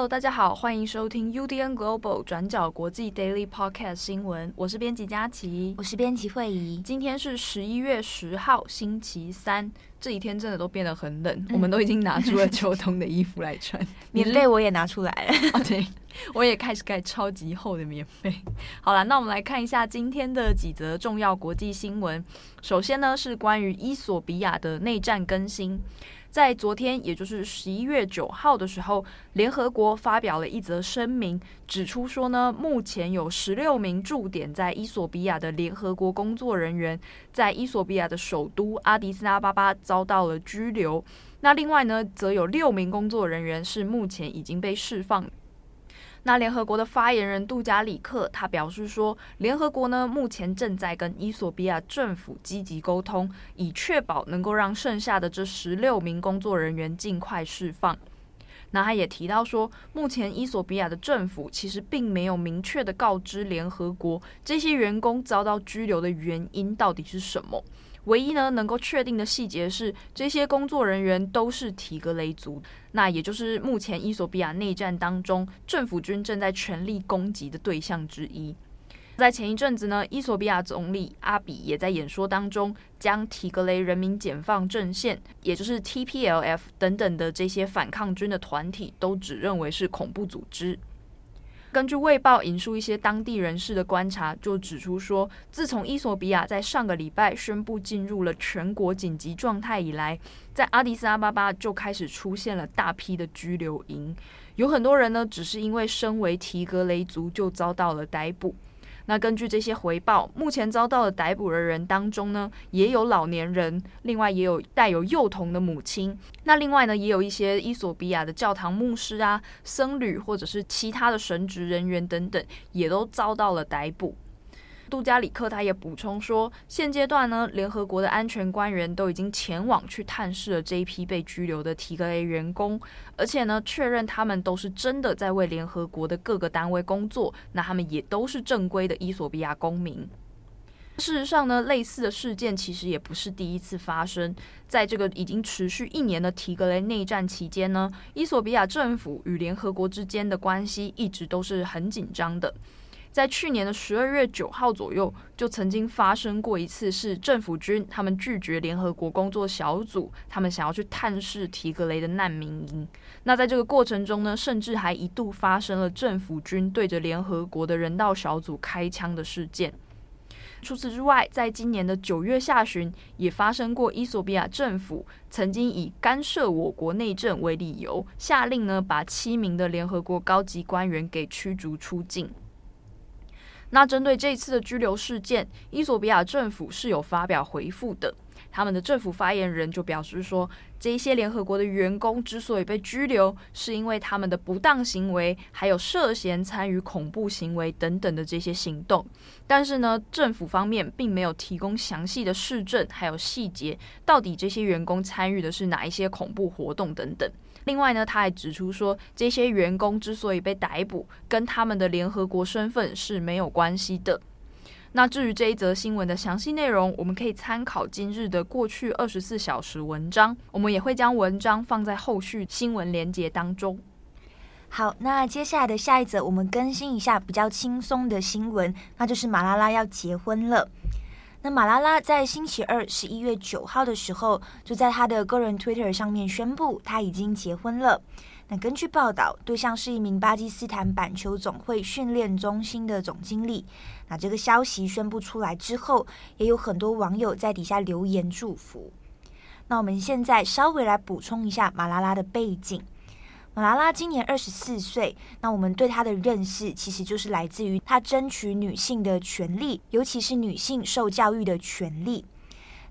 Hello，大家好，欢迎收听 UDN Global 转角国际 Daily Podcast 新闻。我是编辑佳琪，我是编辑慧仪。今天是十一月十号，星期三。这几天真的都变得很冷，嗯、我们都已经拿出了秋冬的衣服来穿。棉被我也拿出来了，哦，对，我也开始盖超级厚的棉被。好了，那我们来看一下今天的几则重要国际新闻。首先呢，是关于伊索比亚的内战更新。在昨天，也就是十一月九号的时候，联合国发表了一则声明，指出说呢，目前有十六名驻点在伊索比亚的联合国工作人员，在伊索比亚的首都阿迪斯阿巴巴遭到了拘留。那另外呢，则有六名工作人员是目前已经被释放。那联合国的发言人杜加里克他表示说，联合国呢目前正在跟伊索比亚政府积极沟通，以确保能够让剩下的这十六名工作人员尽快释放。那他也提到说，目前伊索比亚的政府其实并没有明确的告知联合国这些员工遭到拘留的原因到底是什么。唯一呢能够确定的细节是，这些工作人员都是提格雷族，那也就是目前伊索比亚内战当中政府军正在全力攻击的对象之一。在前一阵子呢，伊索比亚总理阿比也在演说当中，将提格雷人民解放阵线，也就是 TPLF 等等的这些反抗军的团体，都指认为是恐怖组织。根据《卫报》引述一些当地人士的观察，就指出说，自从伊索比亚在上个礼拜宣布进入了全国紧急状态以来，在阿迪斯阿巴巴就开始出现了大批的拘留营，有很多人呢，只是因为身为提格雷族就遭到了逮捕。那根据这些回报，目前遭到了逮捕的人当中呢，也有老年人，另外也有带有幼童的母亲。那另外呢，也有一些伊索比亚的教堂牧师啊、僧侣或者是其他的神职人员等等，也都遭到了逮捕。杜加里克他也补充说，现阶段呢，联合国的安全官员都已经前往去探视了这一批被拘留的提格雷员工，而且呢，确认他们都是真的在为联合国的各个单位工作，那他们也都是正规的伊索比亚公民。事实上呢，类似的事件其实也不是第一次发生，在这个已经持续一年的提格雷内战期间呢，伊索比亚政府与联合国之间的关系一直都是很紧张的。在去年的十二月九号左右，就曾经发生过一次，是政府军他们拒绝联合国工作小组，他们想要去探视提格雷的难民营。那在这个过程中呢，甚至还一度发生了政府军对着联合国的人道小组开枪的事件。除此之外，在今年的九月下旬，也发生过伊索比亚政府曾经以干涉我国内政为理由，下令呢把七名的联合国高级官员给驱逐出境。那针对这次的拘留事件，伊索比亚政府是有发表回复的。他们的政府发言人就表示说，这一些联合国的员工之所以被拘留，是因为他们的不当行为，还有涉嫌参与恐怖行为等等的这些行动。但是呢，政府方面并没有提供详细的事证，还有细节，到底这些员工参与的是哪一些恐怖活动等等。另外呢，他还指出说，这些员工之所以被逮捕，跟他们的联合国身份是没有关系的。那至于这一则新闻的详细内容，我们可以参考今日的过去二十四小时文章，我们也会将文章放在后续新闻连接当中。好，那接下来的下一则，我们更新一下比较轻松的新闻，那就是马拉拉要结婚了。那马拉拉在星期二十一月九号的时候，就在他的个人 Twitter 上面宣布他已经结婚了。那根据报道，对象是一名巴基斯坦板球总会训练中心的总经理。那这个消息宣布出来之后，也有很多网友在底下留言祝福。那我们现在稍微来补充一下马拉拉的背景。马拉拉今年二十四岁，那我们对她的认识其实就是来自于她争取女性的权利，尤其是女性受教育的权利。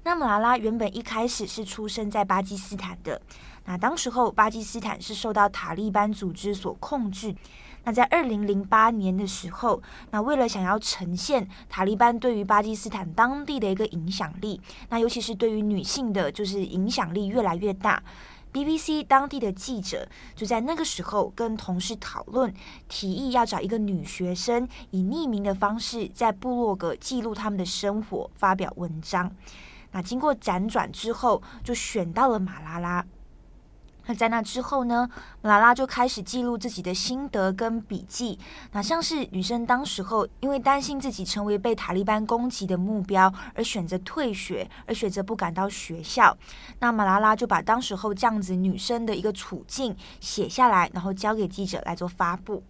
那马拉拉原本一开始是出生在巴基斯坦的，那当时候巴基斯坦是受到塔利班组织所控制。那在二零零八年的时候，那为了想要呈现塔利班对于巴基斯坦当地的一个影响力，那尤其是对于女性的，就是影响力越来越大。BBC 当地的记者就在那个时候跟同事讨论，提议要找一个女学生以匿名的方式在部落格记录他们的生活，发表文章。那经过辗转之后，就选到了马拉拉。那在那之后呢，马拉拉就开始记录自己的心得跟笔记。那像是女生当时候因为担心自己成为被塔利班攻击的目标，而选择退学，而选择不赶到学校。那马拉拉就把当时候这样子女生的一个处境写下来，然后交给记者来做发布。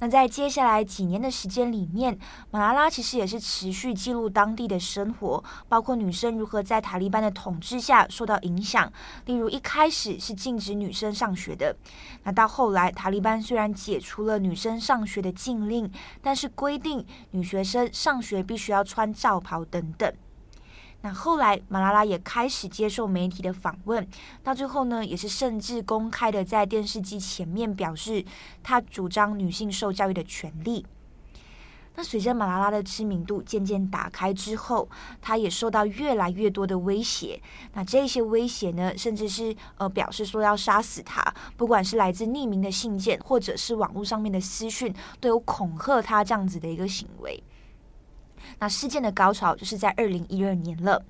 那在接下来几年的时间里面，马拉拉其实也是持续记录当地的生活，包括女生如何在塔利班的统治下受到影响。例如一开始是禁止女生上学的，那到后来塔利班虽然解除了女生上学的禁令，但是规定女学生上学必须要穿罩袍等等。那后来，马拉拉也开始接受媒体的访问，到最后呢，也是甚至公开的在电视机前面表示，他主张女性受教育的权利。那随着马拉拉的知名度渐渐打开之后，他也受到越来越多的威胁。那这些威胁呢，甚至是呃表示说要杀死他，不管是来自匿名的信件，或者是网络上面的私讯，都有恐吓他这样子的一个行为。那事件的高潮就是在二零一二年了。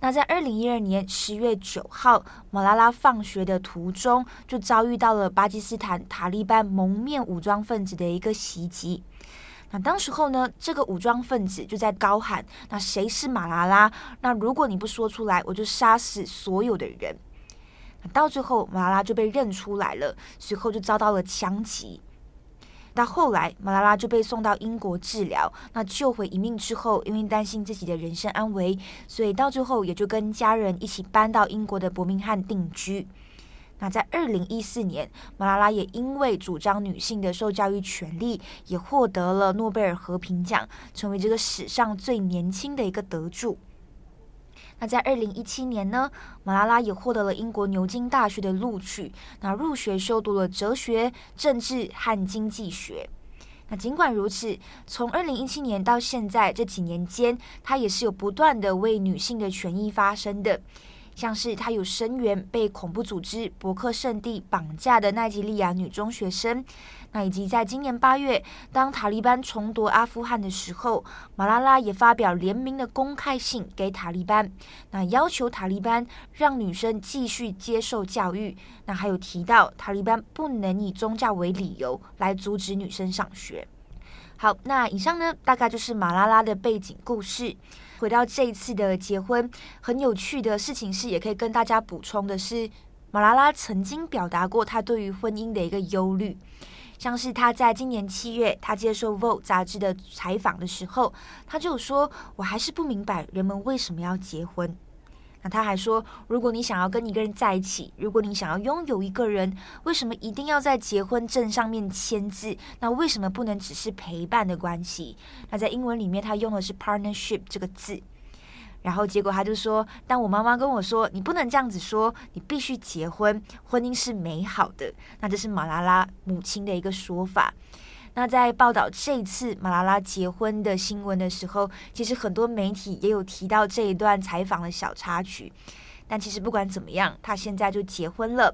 那在二零一二年十月九号，马拉拉放学的途中就遭遇到了巴基斯坦塔利班蒙面武装分子的一个袭击。那当时候呢，这个武装分子就在高喊：“那谁是马拉拉？那如果你不说出来，我就杀死所有的人。”到最后，马拉拉就被认出来了，随后就遭到了枪击。到后来，马拉拉就被送到英国治疗。那救回一命之后，因为担心自己的人身安危，所以到最后也就跟家人一起搬到英国的伯明翰定居。那在二零一四年，马拉拉也因为主张女性的受教育权利，也获得了诺贝尔和平奖，成为这个史上最年轻的一个得主。那在二零一七年呢，马拉拉也获得了英国牛津大学的录取，那入学修读了哲学、政治和经济学。那尽管如此，从二零一七年到现在这几年间，她也是有不断的为女性的权益发声的。像是他有声援被恐怖组织伯克圣地绑架的奈及利亚女中学生，那以及在今年八月，当塔利班重夺阿富汗的时候，马拉拉也发表联名的公开信给塔利班，那要求塔利班让女生继续接受教育，那还有提到塔利班不能以宗教为理由来阻止女生上学。好，那以上呢，大概就是马拉拉的背景故事。回到这一次的结婚，很有趣的事情是，也可以跟大家补充的是，马拉拉曾经表达过她对于婚姻的一个忧虑，像是她在今年七月，她接受《Vogue》杂志的采访的时候，她就说：“我还是不明白人们为什么要结婚。”他还说，如果你想要跟一个人在一起，如果你想要拥有一个人，为什么一定要在结婚证上面签字？那为什么不能只是陪伴的关系？那在英文里面，他用的是 partnership 这个字。然后结果他就说，当我妈妈跟我说，你不能这样子说，你必须结婚，婚姻是美好的。那这是马拉拉母亲的一个说法。那在报道这次马拉拉结婚的新闻的时候，其实很多媒体也有提到这一段采访的小插曲。但其实不管怎么样，他现在就结婚了。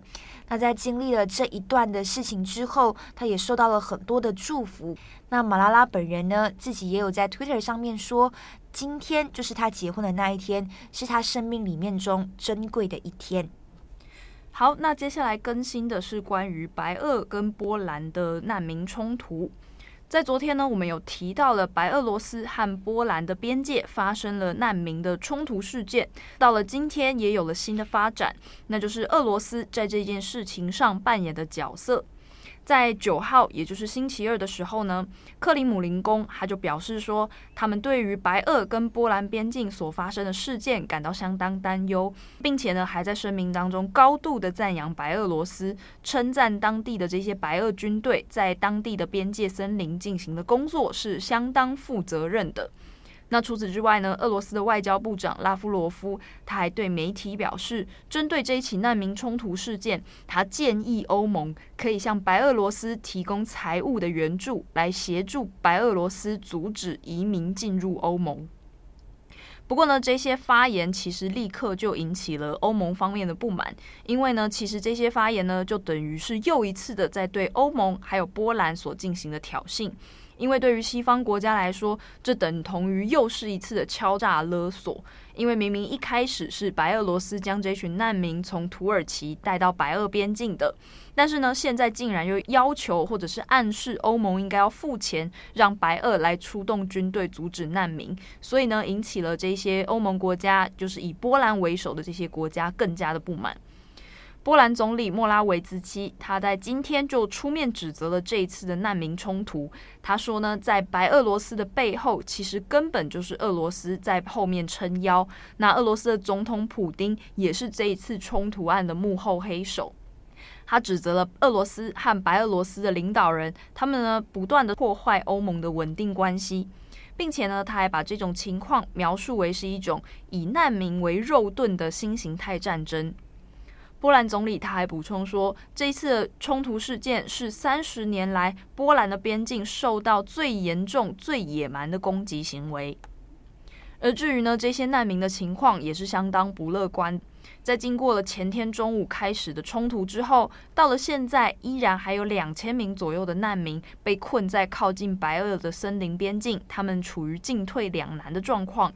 那在经历了这一段的事情之后，他也受到了很多的祝福。那马拉拉本人呢，自己也有在 Twitter 上面说，今天就是他结婚的那一天，是他生命里面中珍贵的一天。好，那接下来更新的是关于白俄跟波兰的难民冲突。在昨天呢，我们有提到了白俄罗斯和波兰的边界发生了难民的冲突事件。到了今天，也有了新的发展，那就是俄罗斯在这件事情上扮演的角色。在九号，也就是星期二的时候呢，克里姆林宫他就表示说，他们对于白俄跟波兰边境所发生的事件感到相当担忧，并且呢，还在声明当中高度的赞扬白俄罗斯，称赞当地的这些白俄军队在当地的边界森林进行的工作是相当负责任的。那除此之外呢，俄罗斯的外交部长拉夫罗夫他还对媒体表示，针对这一起难民冲突事件，他建议欧盟可以向白俄罗斯提供财务的援助，来协助白俄罗斯阻止移民进入欧盟。不过呢，这些发言其实立刻就引起了欧盟方面的不满，因为呢，其实这些发言呢，就等于是又一次的在对欧盟还有波兰所进行的挑衅。因为对于西方国家来说，这等同于又是一次的敲诈勒索。因为明明一开始是白俄罗斯将这群难民从土耳其带到白俄边境的，但是呢，现在竟然又要求或者是暗示欧盟应该要付钱，让白俄来出动军队阻止难民，所以呢，引起了这些欧盟国家，就是以波兰为首的这些国家更加的不满。波兰总理莫拉维兹基，他在今天就出面指责了这一次的难民冲突。他说呢，在白俄罗斯的背后，其实根本就是俄罗斯在后面撑腰。那俄罗斯的总统普丁也是这一次冲突案的幕后黑手。他指责了俄罗斯和白俄罗斯的领导人，他们呢不断的破坏欧盟的稳定关系，并且呢，他还把这种情况描述为是一种以难民为肉盾的新形态战争。波兰总理他还补充说，这一次的冲突事件是三十年来波兰的边境受到最严重、最野蛮的攻击行为。而至于呢，这些难民的情况也是相当不乐观。在经过了前天中午开始的冲突之后，到了现在，依然还有两千名左右的难民被困在靠近白俄的森林边境，他们处于进退两难的状况。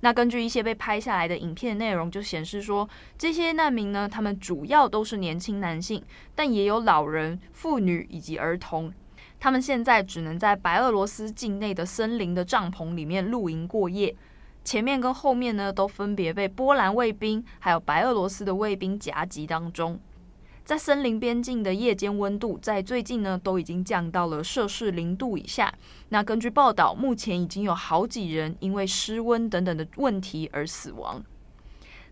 那根据一些被拍下来的影片内容，就显示说，这些难民呢，他们主要都是年轻男性，但也有老人、妇女以及儿童。他们现在只能在白俄罗斯境内的森林的帐篷里面露营过夜，前面跟后面呢，都分别被波兰卫兵还有白俄罗斯的卫兵夹击当中。在森林边境的夜间温度，在最近呢都已经降到了摄氏零度以下。那根据报道，目前已经有好几人因为失温等等的问题而死亡。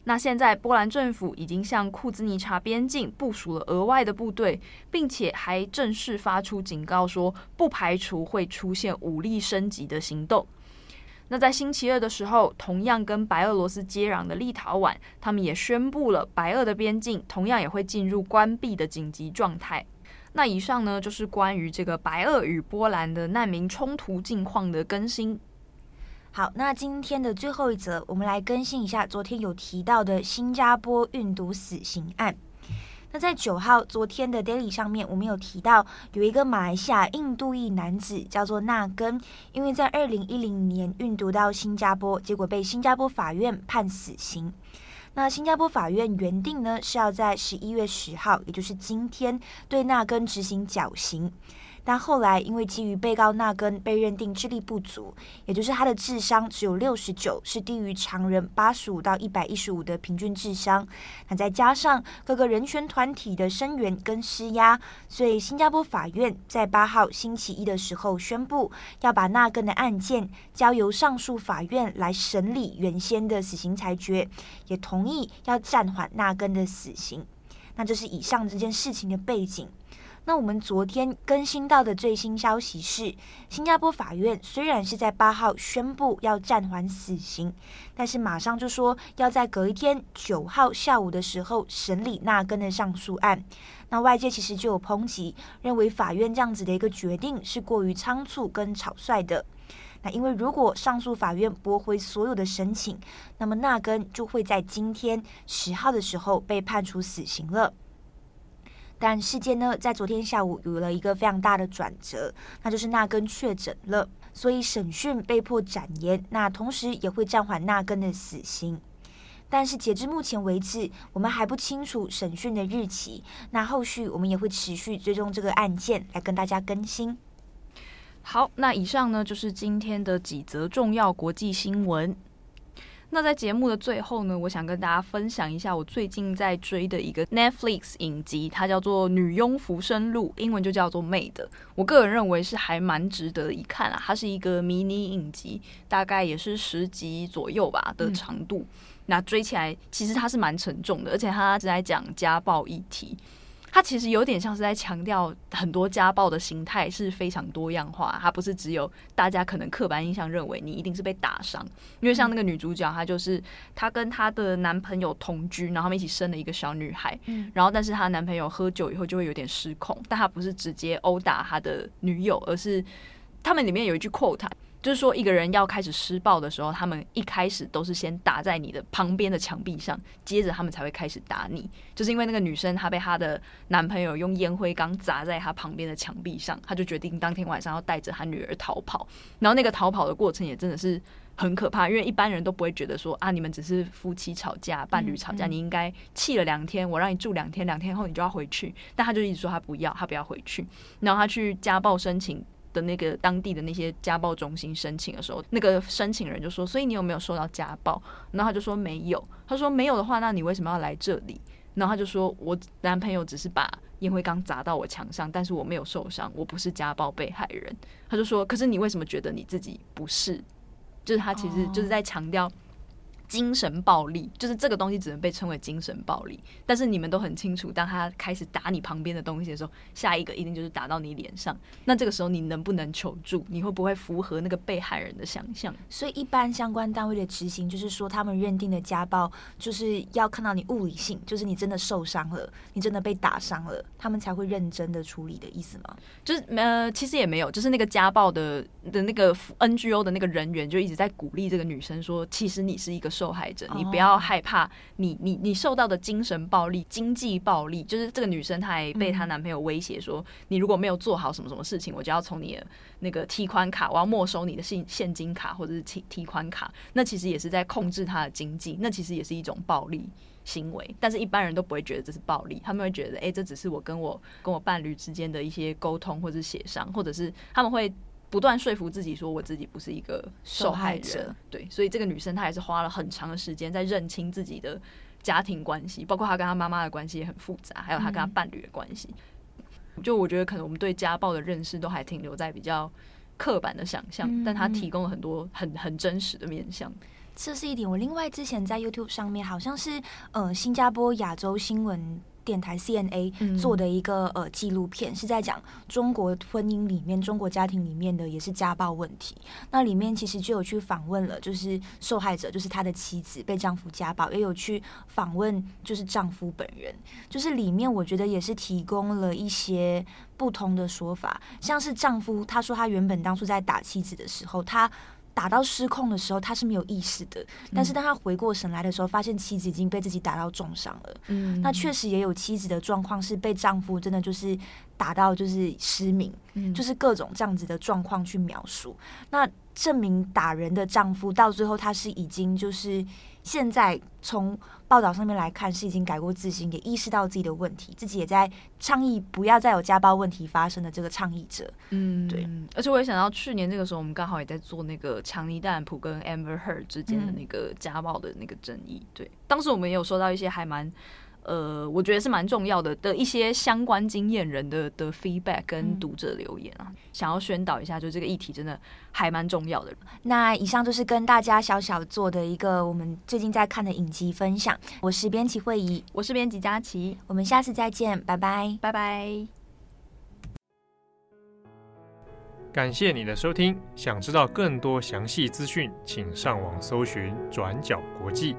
那现在波兰政府已经向库兹尼察边境部署了额外的部队，并且还正式发出警告说，不排除会出现武力升级的行动。那在星期二的时候，同样跟白俄罗斯接壤的立陶宛，他们也宣布了白俄的边境同样也会进入关闭的紧急状态。那以上呢，就是关于这个白俄与波兰的难民冲突近况的更新。好，那今天的最后一则，我们来更新一下昨天有提到的新加坡运毒死刑案。那在九号昨天的 Daily 上面，我们有提到有一个马来西亚印度裔男子叫做纳根，因为在二零一零年运毒到新加坡，结果被新加坡法院判死刑。那新加坡法院原定呢是要在十一月十号，也就是今天对纳根执行绞刑。但后来，因为基于被告纳根被认定智力不足，也就是他的智商只有六十九，是低于常人八十五到一百一十五的平均智商。那再加上各个人权团体的声援跟施压，所以新加坡法院在八号星期一的时候宣布，要把纳根的案件交由上诉法院来审理原先的死刑裁决，也同意要暂缓纳根的死刑。那这是以上这件事情的背景。那我们昨天更新到的最新消息是，新加坡法院虽然是在八号宣布要暂缓死刑，但是马上就说要在隔一天九号下午的时候审理纳根的上诉案。那外界其实就有抨击，认为法院这样子的一个决定是过于仓促跟草率的。那因为如果上诉法院驳回所有的申请，那么纳根就会在今天十号的时候被判处死刑了。但事件呢，在昨天下午有了一个非常大的转折，那就是纳根确诊了，所以审讯被迫展延，那同时也会暂缓纳根的死刑。但是截至目前为止，我们还不清楚审讯的日期，那后续我们也会持续追踪这个案件，来跟大家更新。好，那以上呢，就是今天的几则重要国际新闻。那在节目的最后呢，我想跟大家分享一下我最近在追的一个 Netflix 影集，它叫做《女佣浮生录》，英文就叫做《Maid》。我个人认为是还蛮值得一看啊，它是一个迷你影集，大概也是十集左右吧的长度。嗯、那追起来其实它是蛮沉重的，而且它是在讲家暴议题。它其实有点像是在强调很多家暴的形态是非常多样化，它不是只有大家可能刻板印象认为你一定是被打伤，因为像那个女主角，她就是她跟她的男朋友同居，然后他们一起生了一个小女孩，然后但是她男朋友喝酒以后就会有点失控，但他不是直接殴打他的女友，而是他们里面有一句 quote。就是说，一个人要开始施暴的时候，他们一开始都是先打在你的旁边的墙壁上，接着他们才会开始打你。就是因为那个女生她被她的男朋友用烟灰缸砸在她旁边的墙壁上，她就决定当天晚上要带着她女儿逃跑。然后那个逃跑的过程也真的是很可怕，因为一般人都不会觉得说啊，你们只是夫妻吵架、伴侣吵架，你应该气了两天，我让你住两天，两天后你就要回去。但他就一直说他不要，他不要回去。然后他去家暴申请。的那个当地的那些家暴中心申请的时候，那个申请人就说：“所以你有没有受到家暴？”然后他就说：“没有。”他说：“没有的话，那你为什么要来这里？”然后他就说：“我男朋友只是把烟灰缸砸到我墙上，但是我没有受伤，我不是家暴被害人。”他就说：“可是你为什么觉得你自己不是？”就是他其实就是在强调。精神暴力就是这个东西，只能被称为精神暴力。但是你们都很清楚，当他开始打你旁边的东西的时候，下一个一定就是打到你脸上。那这个时候你能不能求助？你会不会符合那个被害人的想象？所以一般相关单位的执行，就是说他们认定的家暴，就是要看到你物理性，就是你真的受伤了，你真的被打伤了，他们才会认真的处理的意思吗？就是呃，其实也没有，就是那个家暴的的那个 NGO 的那个人员就一直在鼓励这个女生说，其实你是一个。受害者，你不要害怕你，你你你受到的精神暴力、经济暴力，就是这个女生她还被她男朋友威胁说，你如果没有做好什么什么事情，我就要从你的那个提款卡，我要没收你的现现金卡或者是提提款卡。那其实也是在控制她的经济，那其实也是一种暴力行为。但是一般人都不会觉得这是暴力，他们会觉得，哎，这只是我跟我跟我伴侣之间的一些沟通或者协商，或者是他们会。不断说服自己说，我自己不是一个受害者，对，所以这个女生她也是花了很长的时间在认清自己的家庭关系，包括她跟她妈妈的关系也很复杂，还有她跟她伴侣的关系。就我觉得可能我们对家暴的认识都还停留在比较刻板的想象，但她提供了很多很很真实的面向。这是一点。我另外之前在 YouTube 上面好像是呃新加坡亚洲新闻。电台 CNA 做的一个呃纪录片，是在讲中国婚姻里面、中国家庭里面的也是家暴问题。那里面其实就有去访问了，就是受害者，就是他的妻子被丈夫家暴，也有去访问就是丈夫本人。就是里面我觉得也是提供了一些不同的说法，像是丈夫他说他原本当初在打妻子的时候，他。打到失控的时候，他是没有意识的。但是当他回过神来的时候，发现妻子已经被自己打到重伤了。嗯，那确实也有妻子的状况是被丈夫真的就是打到就是失明，嗯，就是各种这样子的状况去描述。那证明打人的丈夫到最后他是已经就是。现在从报道上面来看，是已经改过自新，也意识到自己的问题，自己也在倡议不要再有家暴问题发生的这个倡议者。嗯，对。而且我也想到去年这个时候，我们刚好也在做那个强尼戴普跟 Amber Heard 之间的那个家暴的那个争议。对，当时我们也有收到一些还蛮。呃，我觉得是蛮重要的的一些相关经验人的的 feedback 跟读者留言啊，嗯、想要宣导一下，就这个议题真的还蛮重要的。那以上就是跟大家小小做的一个我们最近在看的影集分享。我是编辑惠仪，我是编辑佳琪，我们下次再见，拜拜，拜拜。感谢你的收听，想知道更多详细资讯，请上网搜寻转角国际。